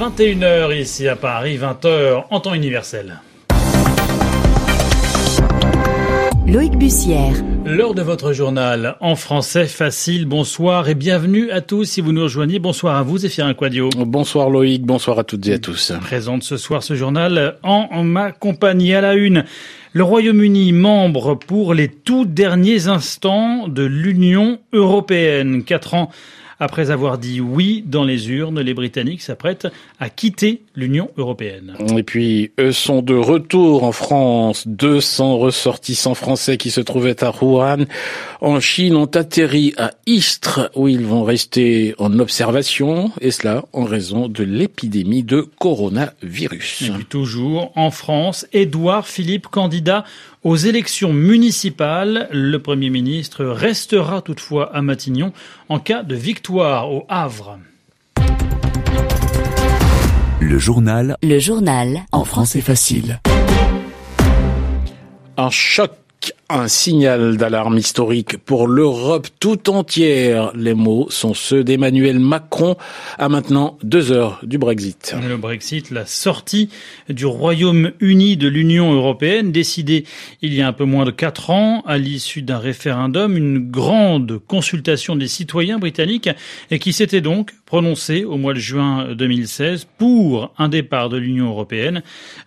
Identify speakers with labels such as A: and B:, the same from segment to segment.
A: 21h ici à Paris, 20h en temps universel.
B: Loïc Bussière.
A: L'heure de votre journal en français facile. Bonsoir et bienvenue à tous si vous nous rejoignez. Bonsoir à vous, Zéphirin Quadio.
C: Bonsoir Loïc, bonsoir à toutes et à tous.
A: Présente ce soir ce journal en ma compagnie à la une. Le Royaume-Uni, membre pour les tout derniers instants de l'Union européenne. Quatre ans après avoir dit oui dans les urnes, les Britanniques s'apprêtent à quitter l'Union européenne.
C: Et puis, eux sont de retour en France. 200 ressortissants français qui se trouvaient à Wuhan, en Chine, ont atterri à Istres, où ils vont rester en observation, et cela en raison de l'épidémie de coronavirus.
A: Et puis toujours en France, Édouard Philippe, candidat aux élections municipales, le Premier ministre restera toutefois à Matignon en cas de victoire au Havre.
B: Le journal. Le journal. En français facile.
C: Un choc un signal d'alarme historique pour l'Europe tout entière. Les mots sont ceux d'Emmanuel Macron à maintenant deux heures du Brexit.
A: Le Brexit, la sortie du Royaume-Uni de l'Union européenne, décidée il y a un peu moins de quatre ans à l'issue d'un référendum, une grande consultation des citoyens britanniques et qui s'était donc prononcé au mois de juin 2016 pour un départ de l'Union européenne.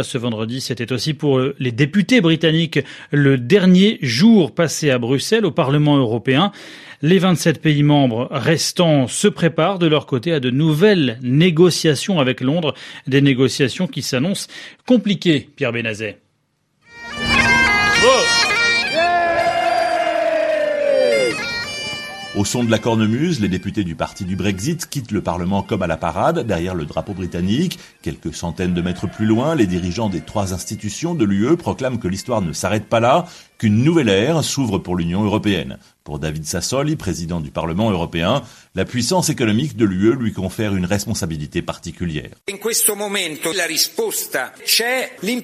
A: Ce vendredi, c'était aussi pour les députés britanniques le dernier jour passé à Bruxelles au Parlement européen. Les 27 pays membres restants se préparent de leur côté à de nouvelles négociations avec Londres, des négociations qui s'annoncent compliquées, Pierre Benazet.
D: Au son de la cornemuse, les députés du parti du Brexit quittent le Parlement comme à la parade, derrière le drapeau britannique. Quelques centaines de mètres plus loin, les dirigeants des trois institutions de l'UE proclament que l'histoire ne s'arrête pas là, qu'une nouvelle ère s'ouvre pour l'Union européenne. Pour David Sassoli, président du Parlement européen, la puissance économique de l'UE lui confère une responsabilité particulière.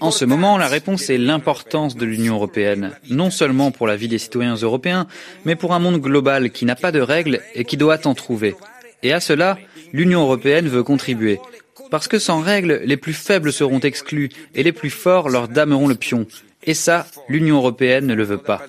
E: En ce moment, la réponse est l'importance de l'Union européenne, non seulement pour la vie des citoyens européens, mais pour un monde global qui n'a pas de règles et qui doit en trouver. Et à cela, l'Union européenne veut contribuer. Parce que sans règles, les plus faibles seront exclus et les plus forts leur dameront le pion. Et ça, l'Union européenne ne le veut pas.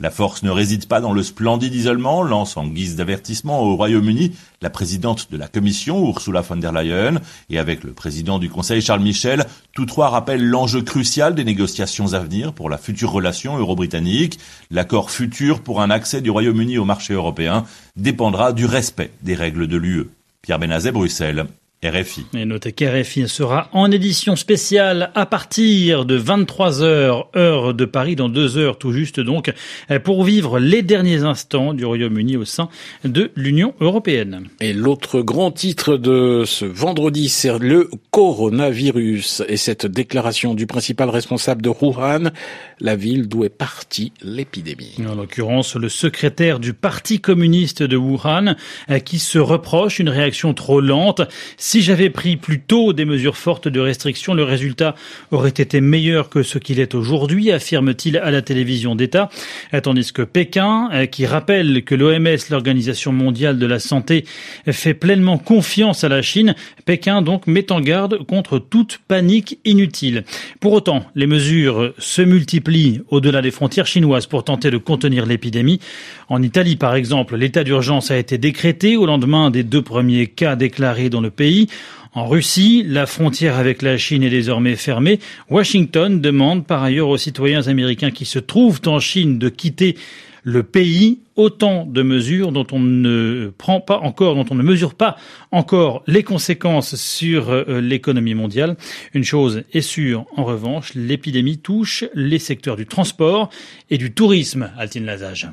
D: La force ne réside pas dans le splendide isolement, lance en guise d'avertissement au Royaume-Uni la présidente de la Commission, Ursula von der Leyen, et avec le président du Conseil, Charles Michel, tous trois rappellent l'enjeu crucial des négociations à venir pour la future relation euro-britannique. L'accord futur pour un accès du Royaume-Uni au marché européen dépendra du respect des règles de l'UE. Pierre Benazet, Bruxelles. RFI.
A: Et notez qu'RFI sera en édition spéciale à partir de 23h, heure de Paris, dans deux heures tout juste donc, pour vivre les derniers instants du Royaume-Uni au sein de l'Union européenne.
C: Et l'autre grand titre de ce vendredi, c'est le coronavirus et cette déclaration du principal responsable de Wuhan, la ville d'où est partie l'épidémie.
A: En l'occurrence, le secrétaire du Parti communiste de Wuhan, qui se reproche une réaction trop lente. Si j'avais pris plus tôt des mesures fortes de restriction, le résultat aurait été meilleur que ce qu'il est aujourd'hui, affirme-t-il à la télévision d'État. Tandis que Pékin, euh, qui rappelle que l'OMS, l'Organisation mondiale de la santé, fait pleinement confiance à la Chine, Pékin donc met en garde contre toute panique inutile. Pour autant, les mesures se multiplient au-delà des frontières chinoises pour tenter de contenir l'épidémie. En Italie, par exemple, l'état d'urgence a été décrété au lendemain des deux premiers cas déclarés dans le pays. En Russie, la frontière avec la Chine est désormais fermée. Washington demande par ailleurs aux citoyens américains qui se trouvent en Chine de quitter le pays autant de mesures dont on ne prend pas encore, dont on ne mesure pas encore les conséquences sur euh, l'économie mondiale. Une chose est sûre, en revanche, l'épidémie touche les secteurs du transport et du tourisme, Altine Lazage.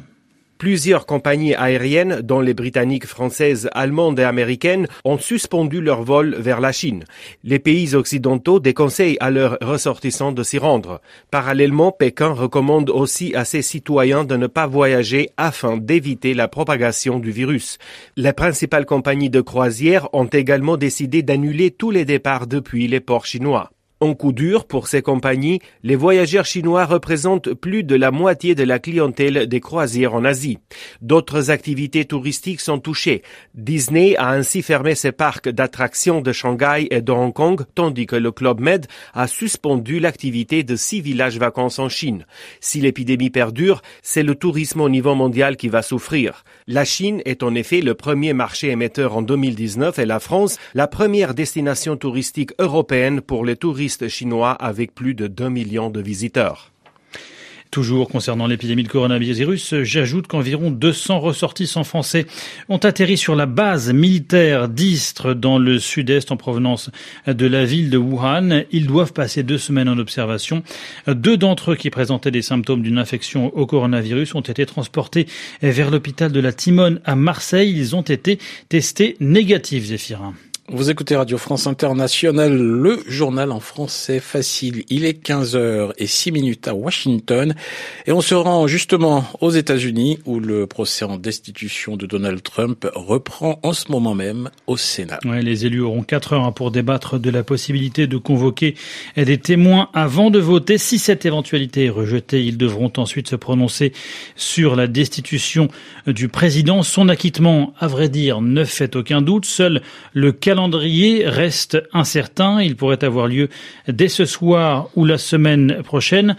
F: Plusieurs compagnies aériennes, dont les britanniques, françaises, allemandes et américaines, ont suspendu leurs vols vers la Chine. Les pays occidentaux déconseillent à leurs ressortissants de s'y rendre. Parallèlement, Pékin recommande aussi à ses citoyens de ne pas voyager afin d'éviter la propagation du virus. Les principales compagnies de croisière ont également décidé d'annuler tous les départs depuis les ports chinois. Un coup dur pour ces compagnies, les voyageurs chinois représentent plus de la moitié de la clientèle des croisières en Asie. D'autres activités touristiques sont touchées. Disney a ainsi fermé ses parcs d'attractions de Shanghai et de Hong Kong, tandis que le Club Med a suspendu l'activité de six villages vacances en Chine. Si l'épidémie perdure, c'est le tourisme au niveau mondial qui va souffrir. La Chine est en effet le premier marché émetteur en 2019 et la France la première destination touristique européenne pour les touristes chinois avec plus de 2 millions de visiteurs.
A: Toujours concernant l'épidémie de coronavirus, j'ajoute qu'environ 200 ressortissants français ont atterri sur la base militaire d'Istres dans le sud-est en provenance de la ville de Wuhan. Ils doivent passer deux semaines en observation. Deux d'entre eux qui présentaient des symptômes d'une infection au coronavirus ont été transportés vers l'hôpital de la Timone à Marseille. Ils ont été testés négatifs, Zéphirin.
C: Vous écoutez Radio France Internationale, le journal en français facile. Il est 15h et 6 minutes à Washington et on se rend justement aux États-Unis où le procès en destitution de Donald Trump reprend en ce moment même au Sénat.
A: Ouais, les élus auront 4 heures pour débattre de la possibilité de convoquer des témoins avant de voter. Si cette éventualité est rejetée, ils devront ensuite se prononcer sur la destitution du président. Son acquittement, à vrai dire, ne fait aucun doute. Seul le cas calendrier reste incertain. Il pourrait avoir lieu dès ce soir ou la semaine prochaine.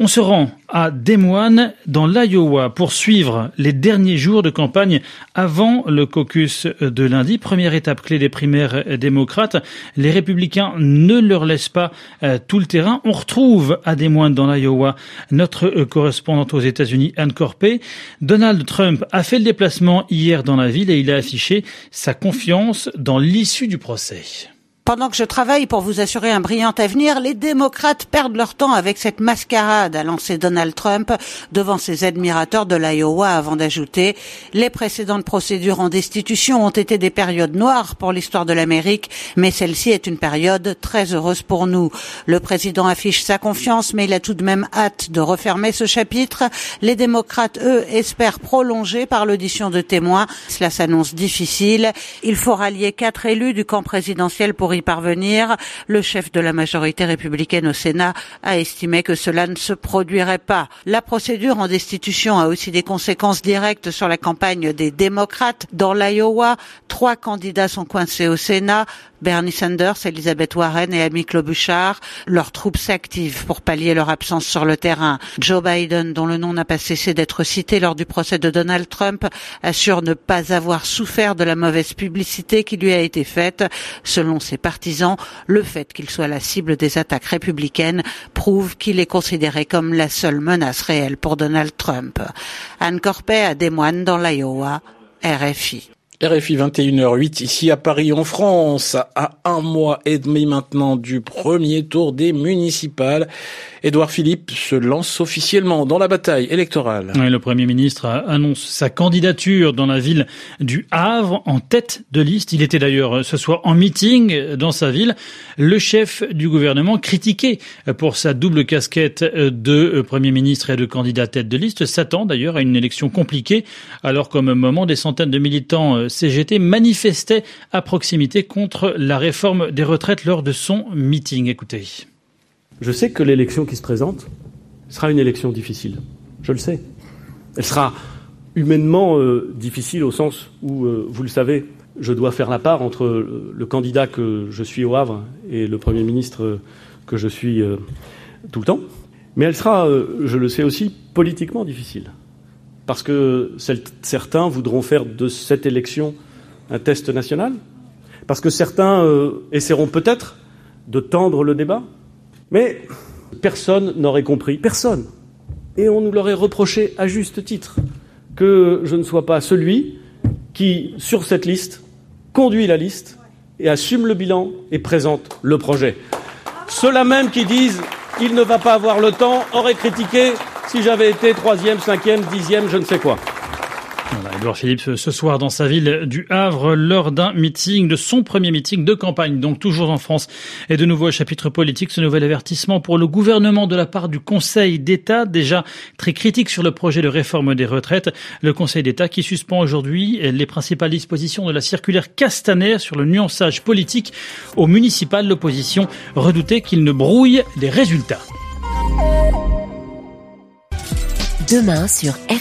A: On se rend à Des Moines, dans l'Iowa, pour suivre les derniers jours de campagne avant le caucus de lundi. Première étape clé des primaires démocrates. Les républicains ne leur laissent pas euh, tout le terrain. On retrouve à Des Moines, dans l'Iowa, notre euh, correspondante aux États-Unis, Anne Corpé. Donald Trump a fait le déplacement hier dans la ville et il a affiché sa confiance dans l'issue du procès.
G: Pendant que je travaille pour vous assurer un brillant avenir, les démocrates perdent leur temps avec cette mascarade, a lancé Donald Trump devant ses admirateurs de l'Iowa avant d'ajouter les précédentes procédures en destitution ont été des périodes noires pour l'histoire de l'Amérique, mais celle-ci est une période très heureuse pour nous. Le président affiche sa confiance, mais il a tout de même hâte de refermer ce chapitre. Les démocrates, eux, espèrent prolonger par l'audition de témoins. Cela s'annonce difficile. Il faut rallier quatre élus du camp présidentiel pour y parvenir. Le chef de la majorité républicaine au Sénat a estimé que cela ne se produirait pas. La procédure en destitution a aussi des conséquences directes sur la campagne des démocrates. Dans l'Iowa, trois candidats sont coincés au Sénat. Bernie Sanders, Elizabeth Warren et Amy Klobuchar. Leurs troupes s'activent pour pallier leur absence sur le terrain. Joe Biden, dont le nom n'a pas cessé d'être cité lors du procès de Donald Trump, assure ne pas avoir souffert de la mauvaise publicité qui lui a été faite. Selon ses partisans, le fait qu'il soit la cible des attaques républicaines prouve qu'il est considéré comme la seule menace réelle pour Donald Trump. Anne Corpet à Des Moines dans l'Iowa, RFI.
C: RFI 21h08 ici à Paris en France, à un mois et demi maintenant du premier tour des municipales. Édouard Philippe se lance officiellement dans la bataille électorale.
A: le Premier ministre annonce sa candidature dans la ville du Havre en tête de liste. Il était d'ailleurs ce soir en meeting dans sa ville. Le chef du gouvernement, critiqué pour sa double casquette de Premier ministre et de candidat tête de liste, s'attend d'ailleurs à une élection compliquée, alors qu'au même moment, des centaines de militants CGT manifestaient à proximité contre la réforme des retraites lors de son meeting. Écoutez.
H: Je sais que l'élection qui se présente sera une élection difficile. Je le sais. Elle sera humainement euh, difficile au sens où, euh, vous le savez, je dois faire la part entre le candidat que je suis au Havre et le Premier ministre que je suis euh, tout le temps. Mais elle sera, je le sais aussi, politiquement difficile. Parce que certains voudront faire de cette élection un test national? Parce que certains essaieront peut-être de tendre le débat? Mais personne n'aurait compris, personne. Et on nous l'aurait reproché à juste titre que je ne sois pas celui qui, sur cette liste, conduit la liste et assume le bilan et présente le projet. Ceux-là même qui disent il ne va pas avoir le temps auraient critiqué si j'avais été troisième, cinquième, dixième, je ne sais quoi.
A: Voilà, Edouard Philippe ce soir dans sa ville du Havre lors d'un meeting, de son premier meeting de campagne, donc toujours en France. Et de nouveau au chapitre politique, ce nouvel avertissement pour le gouvernement de la part du Conseil d'État, déjà très critique sur le projet de réforme des retraites. Le Conseil d'État qui suspend aujourd'hui les principales dispositions de la circulaire Castaner sur le nuançage politique au municipal. L'opposition redoutait qu'il ne brouille les résultats.
B: Demain sur